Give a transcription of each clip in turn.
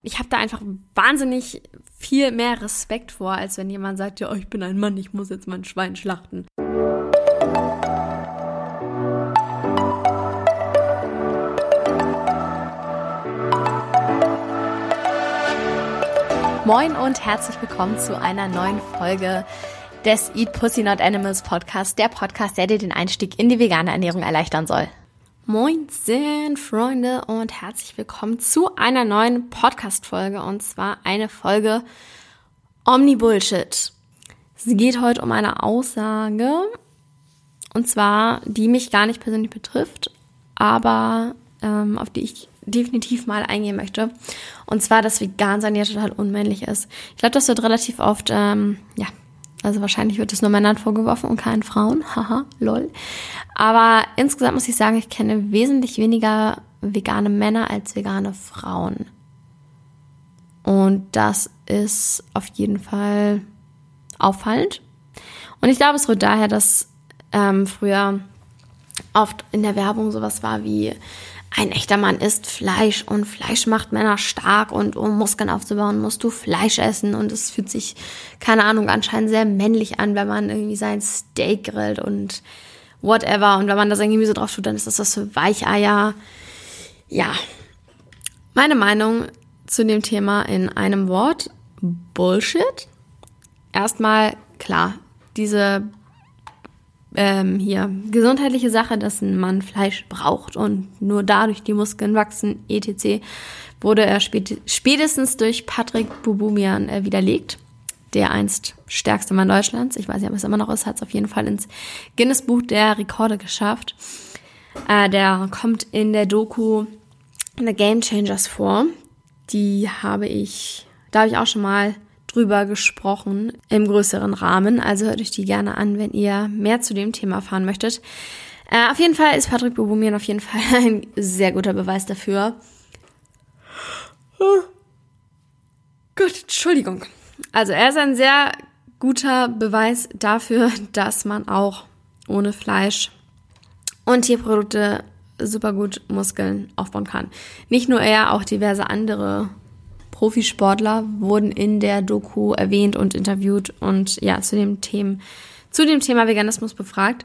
Ich habe da einfach wahnsinnig viel mehr Respekt vor, als wenn jemand sagt, ja, ich bin ein Mann, ich muss jetzt mein Schwein schlachten. Moin und herzlich willkommen zu einer neuen Folge des Eat Pussy Not Animals Podcast, der Podcast, der dir den Einstieg in die vegane Ernährung erleichtern soll. Moinsen, Freunde, und herzlich willkommen zu einer neuen Podcast-Folge. Und zwar eine Folge Omni-Bullshit. Es geht heute um eine Aussage, und zwar, die mich gar nicht persönlich betrifft, aber ähm, auf die ich definitiv mal eingehen möchte. Und zwar, dass vegan sein ja total unmännlich ist. Ich glaube, das wird relativ oft, ähm, ja, also wahrscheinlich wird es nur Männern vorgeworfen und keinen Frauen. Haha, lol. Aber insgesamt muss ich sagen, ich kenne wesentlich weniger vegane Männer als vegane Frauen. Und das ist auf jeden Fall auffallend. Und ich glaube, es rührt daher, dass ähm, früher oft in der Werbung sowas war wie ein echter Mann isst Fleisch und Fleisch macht Männer stark und um Muskeln aufzubauen, musst du Fleisch essen und es fühlt sich, keine Ahnung, anscheinend sehr männlich an, wenn man irgendwie sein Steak grillt und whatever und wenn man das irgendwie so drauf tut, dann ist das was für Weicheier. Ja, meine Meinung zu dem Thema in einem Wort, Bullshit. Erstmal, klar, diese ähm, hier gesundheitliche Sache, dass ein Mann Fleisch braucht und nur dadurch die Muskeln wachsen, etc., wurde er spätestens durch Patrick Bubumian äh, widerlegt. Der einst stärkste Mann Deutschlands. Ich weiß nicht, ob es immer noch ist, hat es auf jeden Fall ins Guinness Buch der Rekorde geschafft. Äh, der kommt in der Doku The Game Changers vor. Die habe ich, da habe ich auch schon mal drüber gesprochen im größeren Rahmen. Also hört euch die gerne an, wenn ihr mehr zu dem Thema erfahren möchtet. Äh, auf jeden Fall ist Patrick Bobomian auf jeden Fall ein sehr guter Beweis dafür. Oh Gott, Entschuldigung. Also er ist ein sehr guter Beweis dafür, dass man auch ohne Fleisch und Tierprodukte super gut Muskeln aufbauen kann. Nicht nur er, auch diverse andere Profisportler wurden in der Doku erwähnt und interviewt und ja, zu dem Thema, zu dem Thema Veganismus befragt.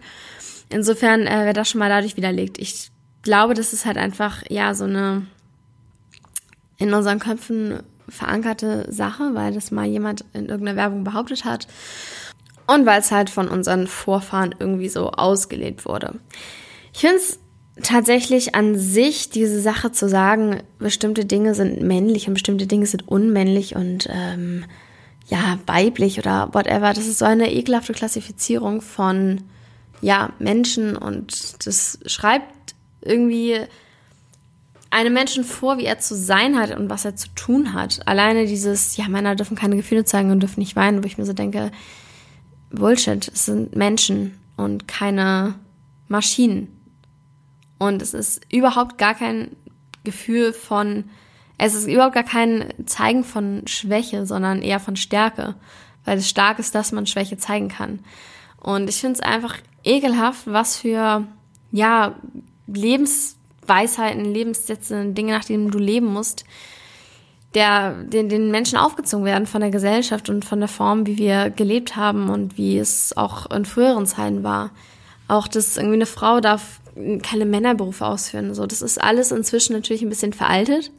Insofern äh, wird das schon mal dadurch widerlegt. Ich glaube, das ist halt einfach, ja, so eine in unseren Köpfen verankerte Sache, weil das mal jemand in irgendeiner Werbung behauptet hat und weil es halt von unseren Vorfahren irgendwie so ausgelegt wurde. Ich finde es tatsächlich an sich diese Sache zu sagen, bestimmte Dinge sind männlich und bestimmte Dinge sind unmännlich und ähm, ja, weiblich oder whatever, das ist so eine ekelhafte Klassifizierung von ja, Menschen und das schreibt irgendwie einem Menschen vor, wie er zu sein hat und was er zu tun hat. Alleine dieses, ja, Männer dürfen keine Gefühle zeigen und dürfen nicht weinen, wo ich mir so denke, Bullshit, es sind Menschen und keine Maschinen. Und es ist überhaupt gar kein Gefühl von, es ist überhaupt gar kein Zeigen von Schwäche, sondern eher von Stärke. Weil es stark ist, dass man Schwäche zeigen kann. Und ich finde es einfach ekelhaft, was für, ja, Lebensweisheiten, Lebenssätze, Dinge, nach denen du leben musst, der, den, den Menschen aufgezogen werden von der Gesellschaft und von der Form, wie wir gelebt haben und wie es auch in früheren Zeiten war. Auch, dass irgendwie eine Frau darf keine Männerberufe ausführen. So, das ist alles inzwischen natürlich ein bisschen veraltet.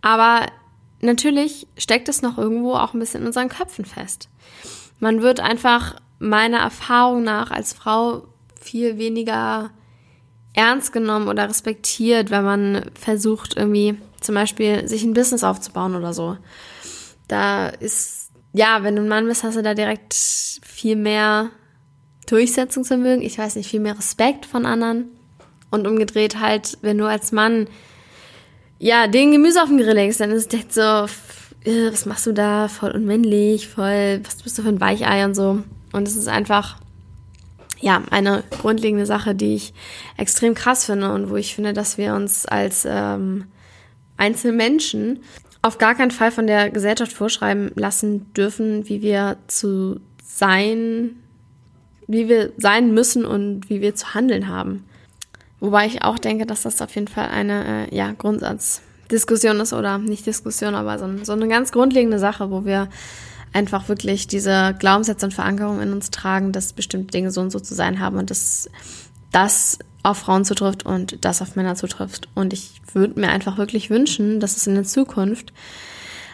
Aber natürlich steckt es noch irgendwo auch ein bisschen in unseren Köpfen fest. Man wird einfach meiner Erfahrung nach als Frau viel weniger ernst genommen oder respektiert, wenn man versucht, irgendwie zum Beispiel sich ein Business aufzubauen oder so. Da ist, ja, wenn du ein Mann bist, hast du da direkt viel mehr Durchsetzungsvermögen, ich weiß nicht, viel mehr Respekt von anderen. Und umgedreht halt, wenn du als Mann ja den Gemüse auf den Grill legst, dann ist es direkt so, äh, was machst du da? Voll unmännlich, voll, was bist du für ein Weichei und so. Und es ist einfach, ja, eine grundlegende Sache, die ich extrem krass finde und wo ich finde, dass wir uns als ähm, Einzelmenschen auf gar keinen Fall von der Gesellschaft vorschreiben lassen dürfen, wie wir zu sein wie wir sein müssen und wie wir zu handeln haben. Wobei ich auch denke, dass das auf jeden Fall eine äh, ja, Grundsatz Diskussion ist oder nicht Diskussion, aber so, so eine ganz grundlegende Sache, wo wir einfach wirklich diese Glaubenssätze und Verankerungen in uns tragen, dass bestimmte Dinge so und so zu sein haben und dass das auf Frauen zutrifft und das auf Männer zutrifft. Und ich würde mir einfach wirklich wünschen, dass es in der Zukunft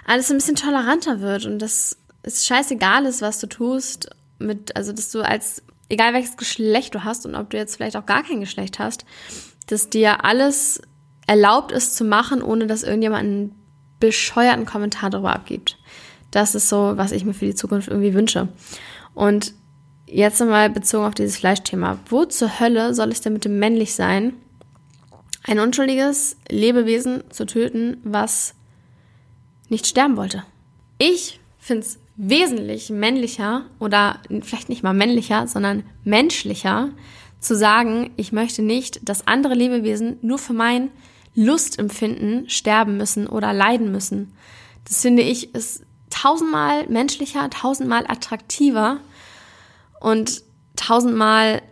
alles ein bisschen toleranter wird und dass es scheißegal ist, was du tust, mit, also dass du als, egal welches Geschlecht du hast und ob du jetzt vielleicht auch gar kein Geschlecht hast, dass dir alles erlaubt ist zu machen, ohne dass irgendjemand einen bescheuerten Kommentar darüber abgibt. Das ist so, was ich mir für die Zukunft irgendwie wünsche. Und jetzt nochmal bezogen auf dieses Fleischthema. Wo zur Hölle soll es denn mit dem männlich sein, ein unschuldiges Lebewesen zu töten, was nicht sterben wollte? Ich finde es wesentlich männlicher oder vielleicht nicht mal männlicher, sondern menschlicher zu sagen, ich möchte nicht, dass andere Lebewesen nur für mein Lustempfinden sterben müssen oder leiden müssen. Das finde ich ist tausendmal menschlicher, tausendmal attraktiver und tausendmal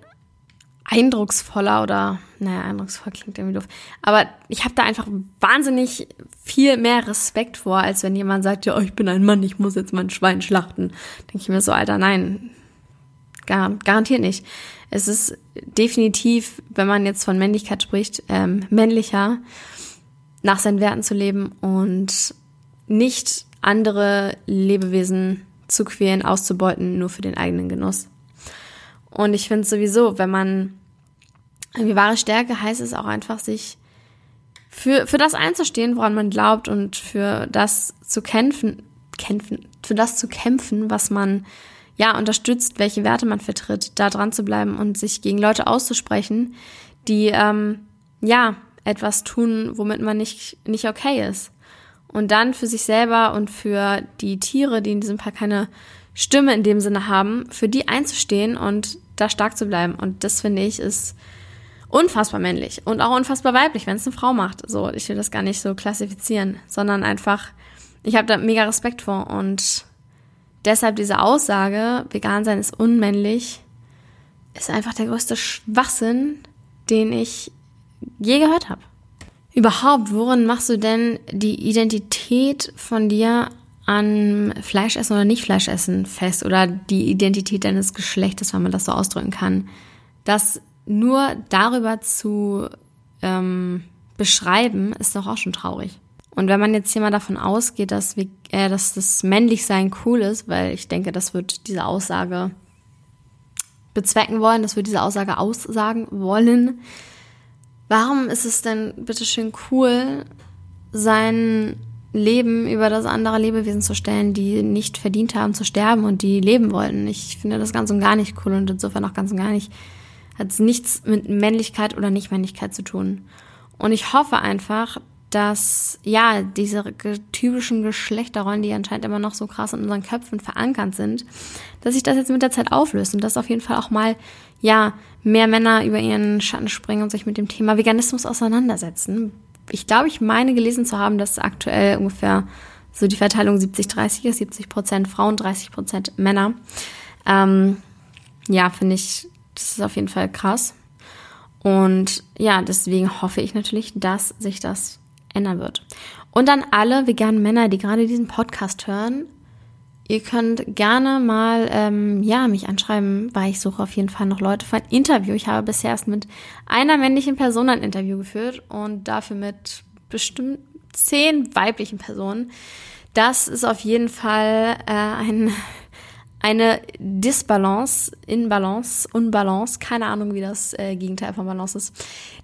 eindrucksvoller oder, naja, eindrucksvoll klingt irgendwie doof. Aber ich habe da einfach wahnsinnig viel mehr Respekt vor, als wenn jemand sagt, ja, ich bin ein Mann, ich muss jetzt mein Schwein schlachten. Denke ich mir so, Alter, nein, gar, garantiert nicht. Es ist definitiv, wenn man jetzt von Männlichkeit spricht, ähm, männlicher, nach seinen Werten zu leben und nicht andere Lebewesen zu quälen, auszubeuten, nur für den eigenen Genuss. Und ich finde sowieso, wenn man irgendwie wahre Stärke heißt es auch einfach, sich für, für das einzustehen, woran man glaubt und für das zu kämpfen, kämpfen, für das zu kämpfen, was man ja unterstützt, welche Werte man vertritt, da dran zu bleiben und sich gegen Leute auszusprechen, die ähm, ja etwas tun, womit man nicht, nicht okay ist und dann für sich selber und für die Tiere, die in diesem Fall keine Stimme in dem Sinne haben, für die einzustehen und da stark zu bleiben. Und das finde ich ist unfassbar männlich und auch unfassbar weiblich, wenn es eine Frau macht. So, ich will das gar nicht so klassifizieren, sondern einfach, ich habe da mega Respekt vor und deshalb diese Aussage, vegan sein ist unmännlich, ist einfach der größte Schwachsinn, den ich je gehört habe. Überhaupt, worin machst du denn die Identität von dir an Fleischessen oder nicht Fleischessen fest oder die Identität deines Geschlechtes, wenn man das so ausdrücken kann? Das nur darüber zu ähm, beschreiben, ist doch auch schon traurig. Und wenn man jetzt hier mal davon ausgeht, dass, wir, äh, dass das Männlichsein cool ist, weil ich denke, das wird diese Aussage bezwecken wollen, das wird diese Aussage aussagen wollen, Warum ist es denn bitteschön cool, sein Leben über das andere Lebewesen zu stellen, die nicht verdient haben zu sterben und die leben wollten? Ich finde das ganz und gar nicht cool und insofern auch ganz und gar nicht, hat es nichts mit Männlichkeit oder Nichtmännlichkeit zu tun. Und ich hoffe einfach, dass ja diese typischen Geschlechterrollen, die anscheinend immer noch so krass in unseren Köpfen verankert sind, dass sich das jetzt mit der Zeit auflöst und dass auf jeden Fall auch mal ja mehr Männer über ihren Schatten springen und sich mit dem Thema Veganismus auseinandersetzen. Ich glaube, ich meine gelesen zu haben, dass aktuell ungefähr so die Verteilung 70-30 ist, 70 Prozent Frauen, 30 Prozent Männer. Ähm, ja, finde ich, das ist auf jeden Fall krass. Und ja, deswegen hoffe ich natürlich, dass sich das ändern wird. Und dann alle veganen Männer, die gerade diesen Podcast hören, Ihr könnt gerne mal ähm, ja mich anschreiben, weil ich suche auf jeden Fall noch Leute für ein Interview. Ich habe bisher erst mit einer männlichen Person ein Interview geführt und dafür mit bestimmt zehn weiblichen Personen. Das ist auf jeden Fall äh, ein eine Disbalance, Inbalance, Unbalance, keine Ahnung, wie das äh, Gegenteil von Balance ist,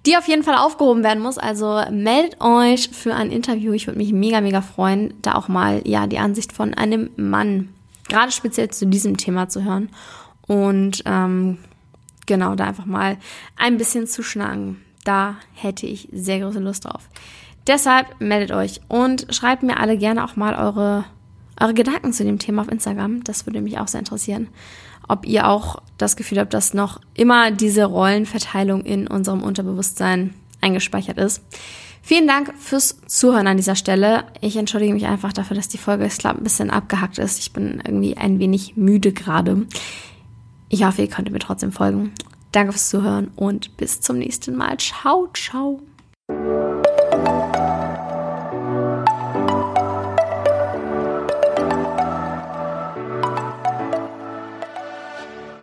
die auf jeden Fall aufgehoben werden muss. Also meldet euch für ein Interview. Ich würde mich mega, mega freuen, da auch mal ja die Ansicht von einem Mann, gerade speziell zu diesem Thema zu hören. Und ähm, genau, da einfach mal ein bisschen zu schnacken. Da hätte ich sehr große Lust drauf. Deshalb meldet euch und schreibt mir alle gerne auch mal eure eure Gedanken zu dem Thema auf Instagram. Das würde mich auch sehr interessieren. Ob ihr auch das Gefühl habt, dass noch immer diese Rollenverteilung in unserem Unterbewusstsein eingespeichert ist. Vielen Dank fürs Zuhören an dieser Stelle. Ich entschuldige mich einfach dafür, dass die Folge, ich glaube, ein bisschen abgehackt ist. Ich bin irgendwie ein wenig müde gerade. Ich hoffe, ihr könnt mir trotzdem folgen. Danke fürs Zuhören und bis zum nächsten Mal. Ciao, ciao.